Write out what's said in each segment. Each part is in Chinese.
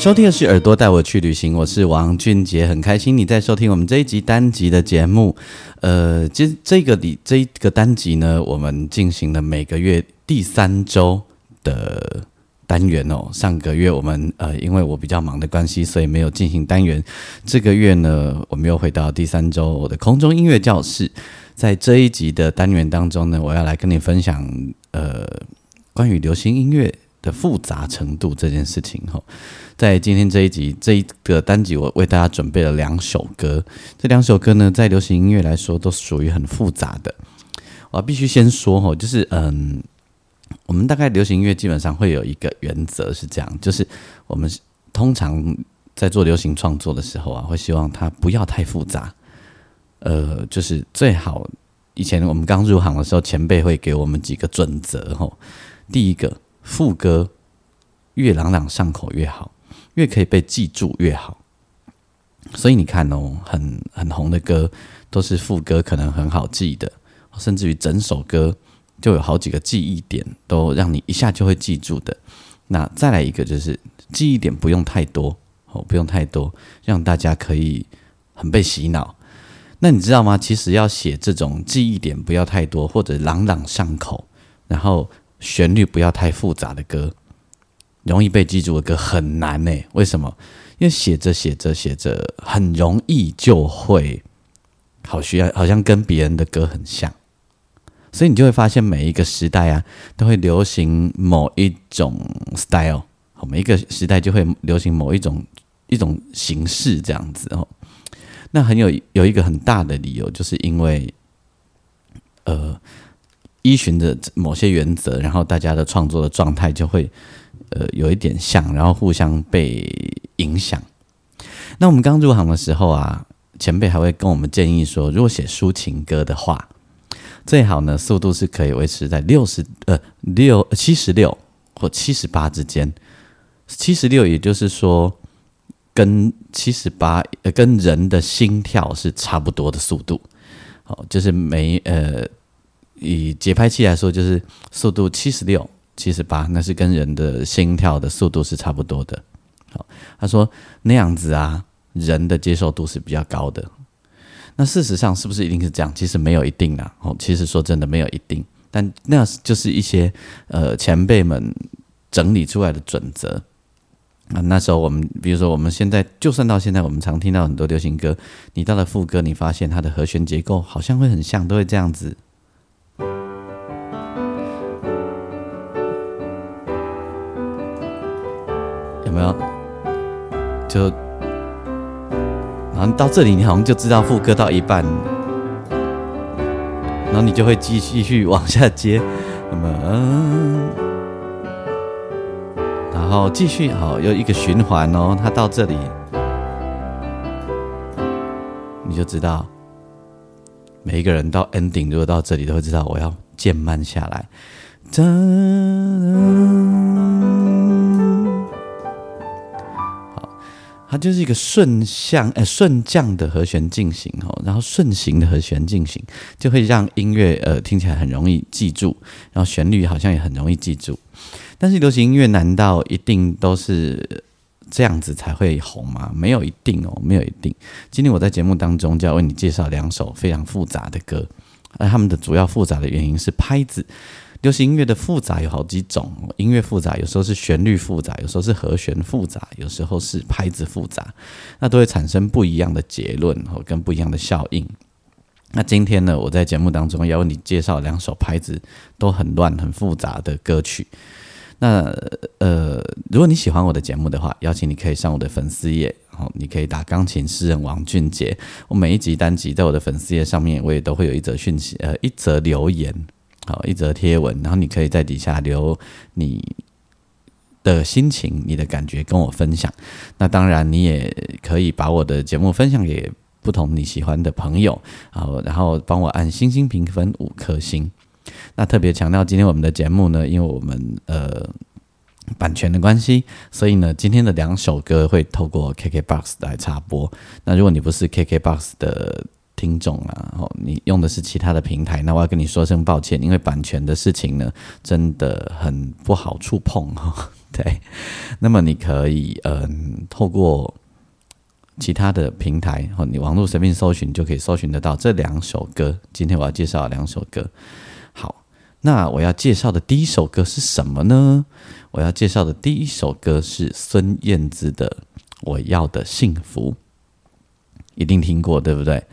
收听的是耳朵带我去旅行，我是王俊杰，很开心你在收听我们这一集单集的节目。呃，这这个里这个单集呢，我们进行了每个月第三周的单元哦。上个月我们呃，因为我比较忙的关系，所以没有进行单元。这个月呢，我们又回到第三周我的空中音乐教室。在这一集的单元当中呢，我要来跟你分享呃，关于流行音乐的复杂程度这件事情哈。在今天这一集这一个单集，我为大家准备了两首歌。这两首歌呢，在流行音乐来说，都属于很复杂的。我必须先说哈，就是嗯，我们大概流行音乐基本上会有一个原则是这样，就是我们通常在做流行创作的时候啊，会希望它不要太复杂。呃，就是最好以前我们刚入行的时候，前辈会给我们几个准则哈。第一个，副歌越朗朗上口越好。越可以被记住越好，所以你看哦，很很红的歌都是副歌可能很好记的，甚至于整首歌就有好几个记忆点，都让你一下就会记住的。那再来一个就是记忆点不用太多哦，不用太多，让大家可以很被洗脑。那你知道吗？其实要写这种记忆点不要太多，或者朗朗上口，然后旋律不要太复杂的歌。容易被记住的歌很难呢？为什么？因为写着写着写着，很容易就会好需要，好像跟别人的歌很像，所以你就会发现每一个时代啊，都会流行某一种 style，每一个时代就会流行某一种一种形式这样子哦。那很有有一个很大的理由，就是因为呃，依循着某些原则，然后大家的创作的状态就会。呃，有一点像，然后互相被影响。那我们刚入行的时候啊，前辈还会跟我们建议说，如果写抒情歌的话，最好呢速度是可以维持在六十呃六七十六或七十八之间。七十六也就是说，跟七十八呃跟人的心跳是差不多的速度。好，就是每呃以节拍器来说，就是速度七十六。七十八，那是跟人的心跳的速度是差不多的。好，他说那样子啊，人的接受度是比较高的。那事实上是不是一定是这样？其实没有一定啊。哦，其实说真的没有一定，但那就是一些呃前辈们整理出来的准则。啊，那时候我们，比如说我们现在，就算到现在，我们常听到很多流行歌，你到了副歌，你发现它的和弦结构好像会很像，都会这样子。有没有？就，然后到这里，你好像就知道副歌到一半，然后你就会继继续往下接，那么，然后继续好，又一个循环哦。它到这里，你就知道，每一个人到 ending 如果到这里都会知道，我要渐慢下来。它就是一个顺向诶顺降的和弦进行哦，然后顺行的和弦进行，就会让音乐呃听起来很容易记住，然后旋律好像也很容易记住。但是流行音乐难道一定都是这样子才会红吗？没有一定哦，没有一定。今天我在节目当中就要为你介绍两首非常复杂的歌，而他们的主要复杂的原因是拍子。流行音乐的复杂有好几种，音乐复杂有时候是旋律复杂，有时候是和弦复杂，有时候是拍子复杂，那都会产生不一样的结论和跟不一样的效应。那今天呢，我在节目当中要为你介绍两首拍子都很乱、很复杂的歌曲。那呃，如果你喜欢我的节目的话，邀请你可以上我的粉丝页，好，你可以打钢琴诗人王俊杰。我每一集单集在我的粉丝页上面，我也都会有一则讯息，呃，一则留言。好，一则贴文，然后你可以在底下留你的心情、你的感觉跟我分享。那当然，你也可以把我的节目分享给不同你喜欢的朋友，然后然后帮我按星星评分五颗星。那特别强调，今天我们的节目呢，因为我们呃版权的关系，所以呢，今天的两首歌会透过 KKBOX 来插播。那如果你不是 KKBOX 的听众啊，哦，你用的是其他的平台，那我要跟你说声抱歉，因为版权的事情呢，真的很不好触碰哈。对，那么你可以嗯，透过其他的平台，哦，你网络随便搜寻就可以搜寻得到这两首歌。今天我要介绍两首歌。好，那我要介绍的第一首歌是什么呢？我要介绍的第一首歌是孙燕姿的《我要的幸福》，一定听过，对不对？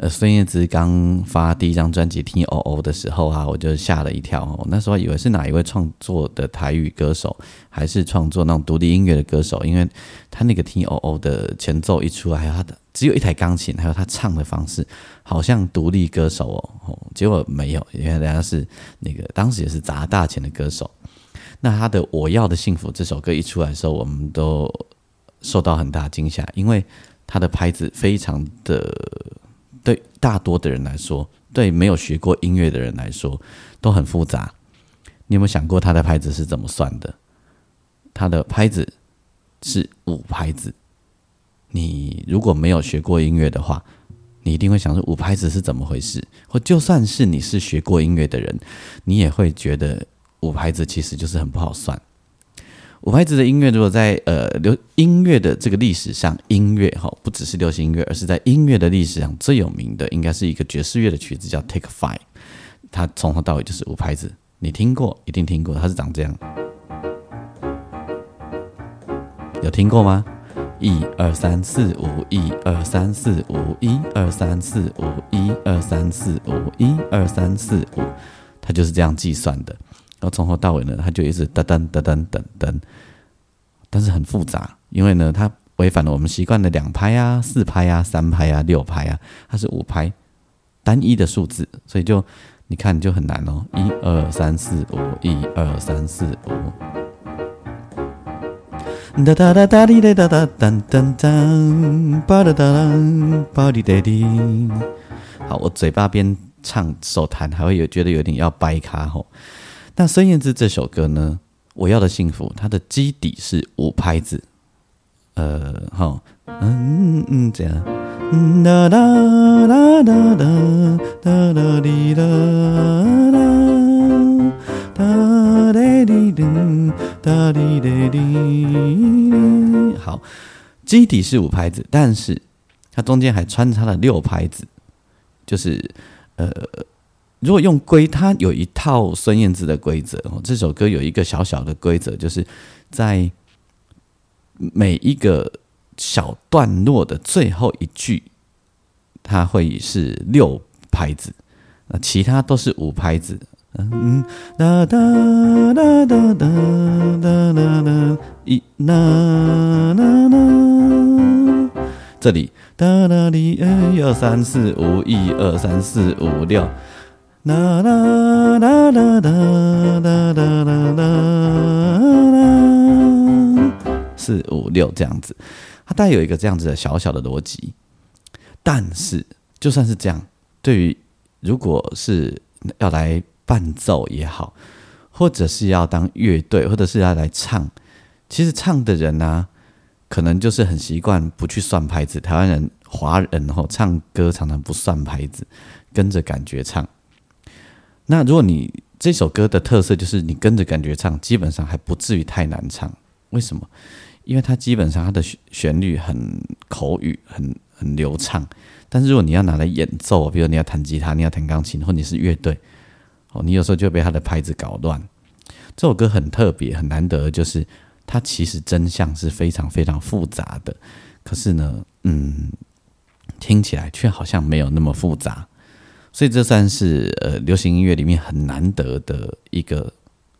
呃，孙燕姿刚发第一张专辑《T O O》的时候啊，我就吓了一跳。我那时候以为是哪一位创作的台语歌手，还是创作那种独立音乐的歌手，因为他那个《T O O》的前奏一出来，还有他的只有一台钢琴，还有他唱的方式，好像独立歌手哦。结果没有，原来人家是那个当时也是砸大钱的歌手。那他的《我要的幸福》这首歌一出来的时候，我们都受到很大惊吓，因为他的拍子非常的。对大多的人来说，对没有学过音乐的人来说，都很复杂。你有没有想过他的拍子是怎么算的？他的拍子是五拍子。你如果没有学过音乐的话，你一定会想说五拍子是怎么回事？或就算是你是学过音乐的人，你也会觉得五拍子其实就是很不好算。五拍子的音乐，如果在呃流音乐的这个历史上，音乐哈不只是流行音乐，而是在音乐的历史上最有名的，应该是一个爵士乐的曲子，叫 Take Five。它从头到尾就是五拍子，你听过，一定听过，它是长这样。有听过吗？一二三四五，一二三四五，一二三四五，一二三四五，一二三四五，它就是这样计算的。然后从头到尾呢，它就一直噔噔噔噔噔噔，但是很复杂，因为呢，它违反了我们习惯的两拍啊、四拍啊、三拍啊、六拍啊，它是五拍，单一的数字，所以就你看就很难哦。一二三四五，一二三四五。哒哒哒哒滴哒哒噔噔噔，吧哒哒哒滴哒滴。好，我嘴巴边唱手弹，还会有觉得有点要掰卡吼。那孙燕姿这首歌呢？我要的幸福，它的基底是五拍子，呃，好，嗯嗯，这样，哒哒哒哒哒哒哒滴哒哒，哒滴滴，哒滴哒滴。好，基底是五拍子，但是它中间还穿插了六拍子，就是呃。如果用规，它有一套孙燕姿的规则哦。这首歌有一个小小的规则，就是在每一个小段落的最后一句，它会是六拍子，那其他都是五拍子。嗯，哒哒哒哒哒哒哒哒，一啦啦啦，这里哒哒哩，一二三四五，一二三四五六。啦啦啦啦啦啦啦啦啦，四五六这样子，它带有一个这样子的小小的逻辑。但是，就算是这样，对于如果是要来伴奏也好，或者是要当乐队，或者是要来唱，其实唱的人呢，可能就是很习惯不去算拍子。台湾人、华人后唱歌常常不算拍子，跟着感觉唱。那如果你这首歌的特色就是你跟着感觉唱，基本上还不至于太难唱。为什么？因为它基本上它的旋律很口语，很很流畅。但是如果你要拿来演奏，比如你要弹吉他，你要弹钢琴，或你是乐队，哦，你有时候就被它的拍子搞乱。这首歌很特别，很难得，就是它其实真相是非常非常复杂的。可是呢，嗯，听起来却好像没有那么复杂。所以这算是呃流行音乐里面很难得的一个，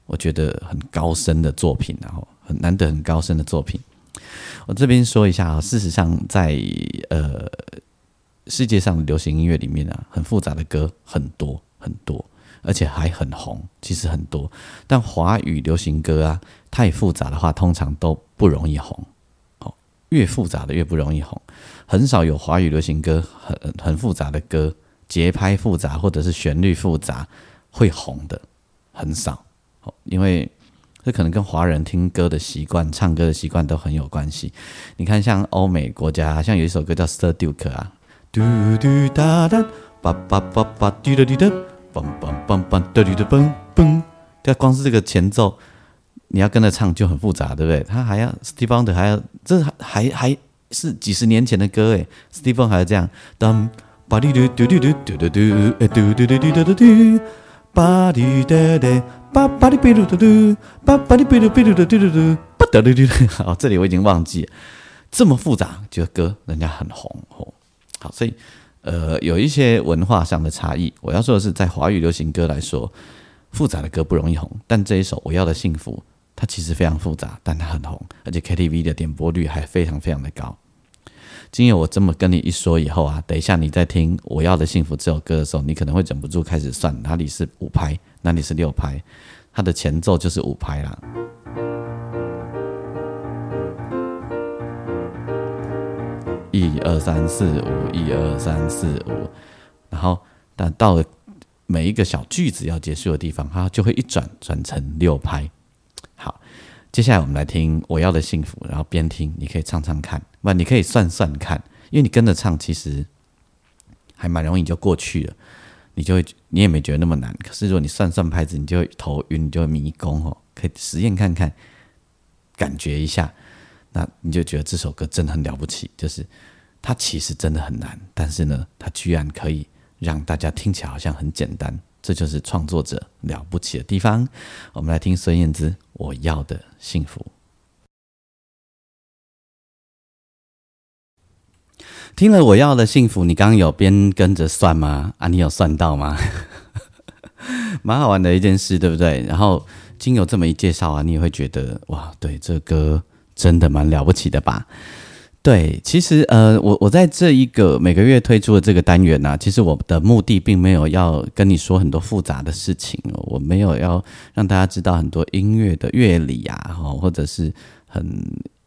我觉得很高深的作品，然后很难得很高深的作品。我这边说一下啊，事实上在呃世界上流行音乐里面啊，很复杂的歌很多很多，而且还很红，其实很多。但华语流行歌啊，太复杂的话，通常都不容易红。哦，越复杂的越不容易红，很少有华语流行歌很很复杂的歌，节拍复杂或者是旋律复杂会红的，很少。因为这可能跟华人听歌的习惯、唱歌的习惯都很有关系。你看，像欧美国家，像有一首歌叫《Sir Duke》啊，嘟嘟哒哒，叭叭叭叭，嘟嘟嘟嘟，梆梆梆梆，嘟嘟嘟嘣嘣，这光是这个前奏。你要跟着唱就很复杂，对不对？他还要 Steve Wonder 还要，这还还是几十年前的歌诶 Steve 还要这样，当巴滴嘟嘟嘟嘟嘟嘟嘟，诶嘟嘟嘟嘟嘟嘟嘟，巴滴哒哒，巴巴滴嘟嘟嘟，巴巴滴嘟嘟嘟嘟嘟嘟嘟，巴嘟嘟嘟。好，这里我已经忘记，这么复杂就歌，人家很红哦。好，所以呃，有一些文化上的差异。我要说的是，在华语流行歌来说，复杂的歌不容易红，但这一首我要的幸福。它其实非常复杂，但它很红，而且 KTV 的点播率还非常非常的高。今夜我这么跟你一说以后啊，等一下你在听《我要的幸福》这首歌的时候，你可能会忍不住开始算哪里是五拍，哪里是六拍，它的前奏就是五拍啦。一二三四五，一二三四五，然后但到了每一个小句子要结束的地方，它就会一转转成六拍。接下来我们来听我要的幸福，然后边听你可以唱唱看，不，你可以算算看，因为你跟着唱其实还蛮容易就过去了，你就会你也没觉得那么难。可是如果你算算拍子，你就会头晕，你就会迷宫哦。可以实验看看，感觉一下，那你就觉得这首歌真的很了不起，就是它其实真的很难，但是呢，它居然可以让大家听起来好像很简单。这就是创作者了不起的地方。我们来听孙燕姿《我要的幸福》。听了《我要的幸福》，你刚刚有边跟着算吗？啊，你有算到吗？蛮好玩的一件事，对不对？然后经有这么一介绍啊，你也会觉得哇，对，这歌真的蛮了不起的吧？对，其实呃，我我在这一个每个月推出的这个单元呢，其实我的目的并没有要跟你说很多复杂的事情，我没有要让大家知道很多音乐的乐理啊，或者是很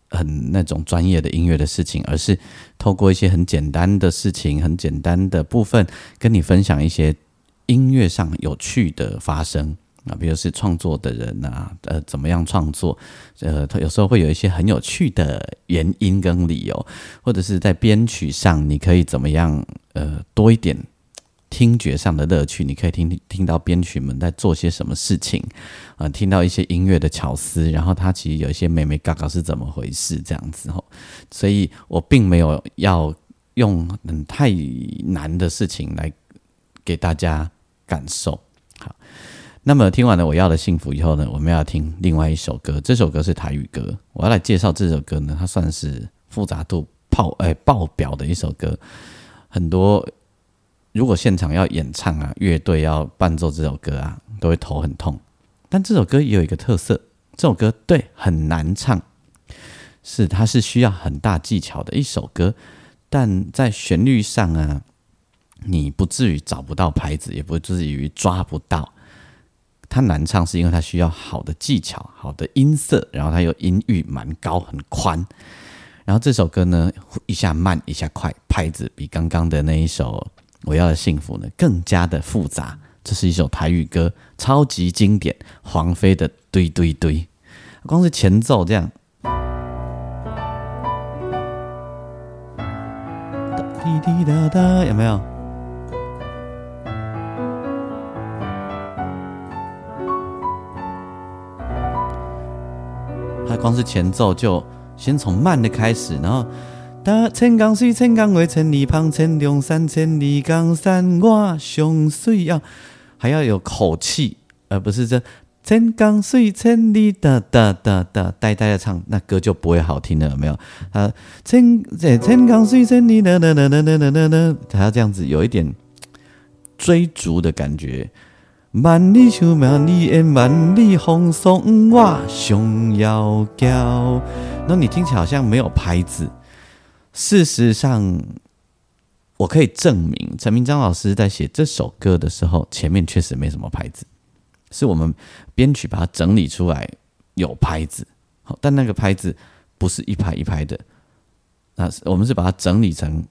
很那种专业的音乐的事情，而是透过一些很简单的事情、很简单的部分，跟你分享一些音乐上有趣的发生。啊，比如是创作的人呐，呃，怎么样创作？呃，他有时候会有一些很有趣的原因跟理由，或者是在编曲上，你可以怎么样？呃，多一点听觉上的乐趣，你可以听听到编曲们在做些什么事情，啊，听到一些音乐的巧思，然后它其实有一些美美嘎嘎是怎么回事这样子哦。所以我并没有要用嗯太难的事情来给大家感受。好那么听完了我要的幸福以后呢，我们要听另外一首歌。这首歌是台语歌，我要来介绍这首歌呢，它算是复杂度爆诶爆表的一首歌。很多如果现场要演唱啊，乐队要伴奏这首歌啊，都会头很痛。但这首歌也有一个特色，这首歌对很难唱，是它是需要很大技巧的一首歌，但在旋律上啊，你不至于找不到拍子，也不至于抓不到。它难唱是因为它需要好的技巧、好的音色，然后它又音域蛮高、很宽。然后这首歌呢，一下慢一下快，拍子比刚刚的那一首《我要的幸福》呢更加的复杂。这是一首台语歌，超级经典，黄飞的堆堆堆，光是前奏这样，滴滴答答，有没有？光是前奏就先从慢的开始，然后打千江水，千江水，千里旁，千重山，千里江山我上水啊，还要有口气，而不是这千江水，千里哒哒哒哒呆呆的唱，那歌就不会好听了，有没有？啊，千这千江水，千里哒哒哒哒哒哒哒，还要这样子有一点追逐的感觉。万里秋万里烟，万里红送我熊要交。那你听起来好像没有拍子。事实上，我可以证明，陈明章老师在写这首歌的时候，前面确实没什么拍子，是我们编曲把它整理出来，有拍子，好，但那个拍子不是一拍一拍的，那是我们是把它整理成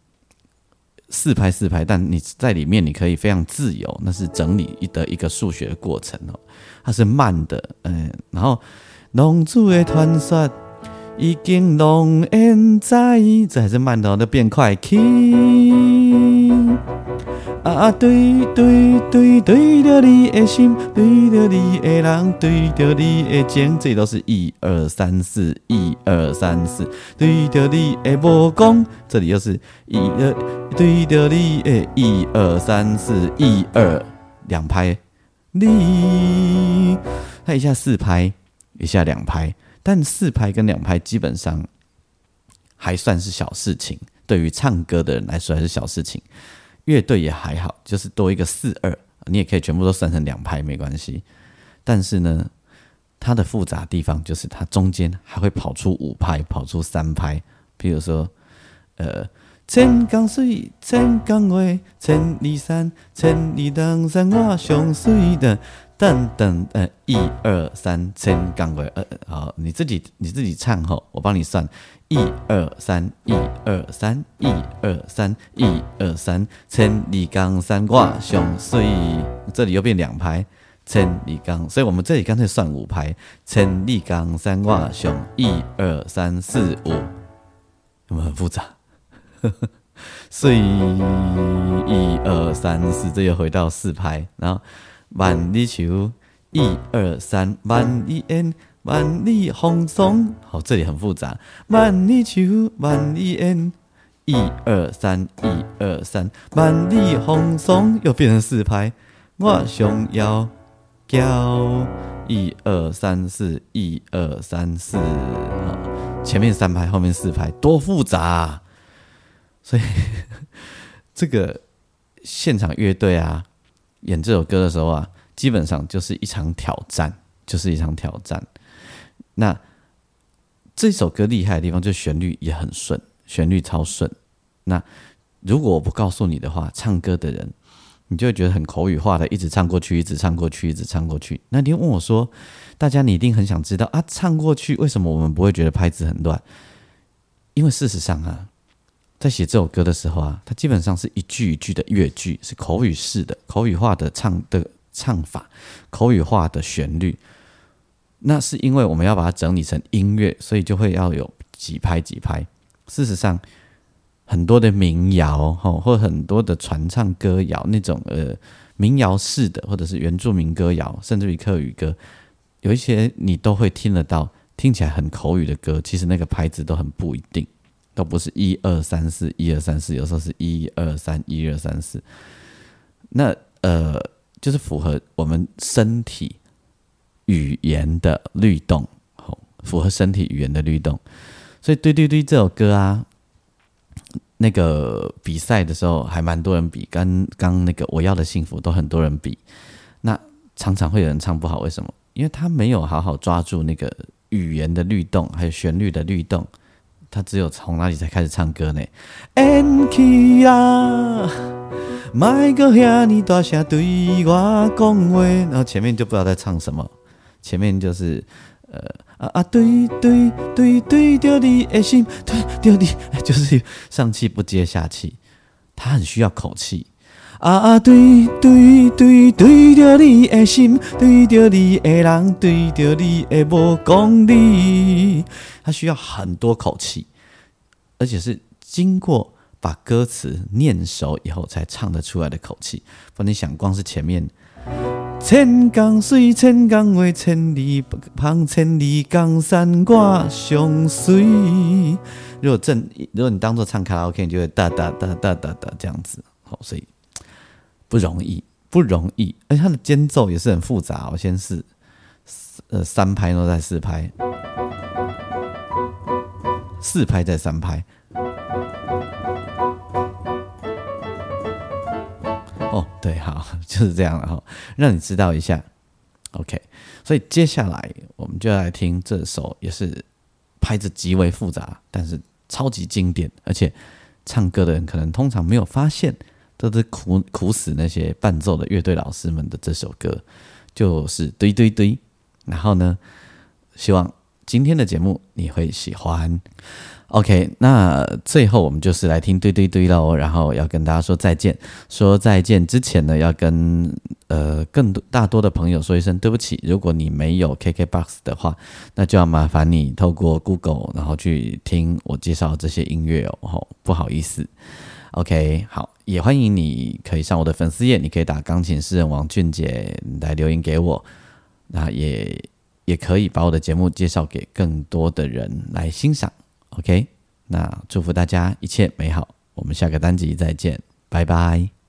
四拍四拍，但你在里面你可以非常自由，那是整理的一个数学过程哦，它是慢的，嗯，然后龙珠的传说。已经浓烟在，这还是慢的，都变快。啊，对对对对着你的心，对着你的人，对着你的情，这都是一二三四，一二三四。对着你的目光，这里又是一二，对着你的一二三四，一二两拍。你，它一下四拍，一下两拍。但四拍跟两拍基本上还算是小事情，对于唱歌的人来说还是小事情。乐队也还好，就是多一个四二，你也可以全部都算成两拍没关系。但是呢，它的复杂地方就是它中间还会跑出五拍，跑出三拍。比如说，呃，千江水，千江月，千里山，千里江山我上水的。等等，呃，一二三，千杠位，呃，好，你自己你自己唱吼，我帮你算，一二三，一二三，一二三，一二三，千里杠三挂上水，这里又变两拍，千里杠，所以我们这里干脆算五拍，千里杠三挂上，一二三四五，有没有很复杂？所以一二三四，这又回到四拍，然后。万里秋，一二三，万里烟，万里红松。好，这里很复杂。万里秋，万里烟，一二三，一二三，万里红松又变成四拍。我想要叫一二三四，一二三四。前面三拍，后面四拍，多复杂。啊所以 这个现场乐队啊。演这首歌的时候啊，基本上就是一场挑战，就是一场挑战。那这首歌厉害的地方，就旋律也很顺，旋律超顺。那如果我不告诉你的话，唱歌的人你就会觉得很口语化的，一直唱过去，一直唱过去，一直唱过去。那你问我说，大家你一定很想知道啊，唱过去为什么我们不会觉得拍子很乱？因为事实上啊。在写这首歌的时候啊，它基本上是一句一句的乐句，是口语式的、口语化的唱的唱法，口语化的旋律。那是因为我们要把它整理成音乐，所以就会要有几拍几拍。事实上，很多的民谣哈，或很多的传唱歌谣，那种呃民谣式的，或者是原住民歌谣，甚至于客语歌，有一些你都会听得到，听起来很口语的歌，其实那个拍子都很不一定。都不是一二三四，一二三四，有时候是一二三，一二三四。那呃，就是符合我们身体语言的律动，好，符合身体语言的律动。所以，对对对，这首歌啊，那个比赛的时候还蛮多人比，刚刚那个我要的幸福都很多人比。那常常会有人唱不好，为什么？因为他没有好好抓住那个语言的律动，还有旋律的律动。他只有从哪里才开始唱歌呢？Anki 啊，麦哥遐尼大声对我讲话，然后前面就不知道在唱什么，前面就是呃啊啊对对对对着你的心，对着你，就是上气不接下气，他很需要口气。啊啊对对对对着你的心，对着你的人，对着你的无讲理。他需要很多口气，而且是经过把歌词念熟以后才唱得出来的口气。不你想，光是前面“千江水，千江月，千里旁，千里江山挂上水”，如果正，如果你当做唱卡拉 OK，你就会哒哒哒哒哒哒这样子。好，所以不容易，不容易。而且它的间奏也是很复杂。我先是呃三拍，然后再四拍。四拍再三拍，哦，对，好，就是这样了哈，让你知道一下，OK。所以接下来我们就要来听这首，也是拍子极为复杂，但是超级经典，而且唱歌的人可能通常没有发现，都是苦苦死那些伴奏的乐队老师们的这首歌，就是堆堆堆。然后呢，希望今天的节目你会喜欢。OK，那最后我们就是来听堆堆堆喽，然后要跟大家说再见。说再见之前呢，要跟呃更多大多的朋友说一声对不起。如果你没有 KKBOX 的话，那就要麻烦你透过 Google 然后去听我介绍这些音乐哦。不好意思，OK，好，也欢迎你可以上我的粉丝页，你可以打钢琴诗人王俊杰来留言给我，那也也可以把我的节目介绍给更多的人来欣赏。OK，那祝福大家一切美好，我们下个单集再见，拜拜。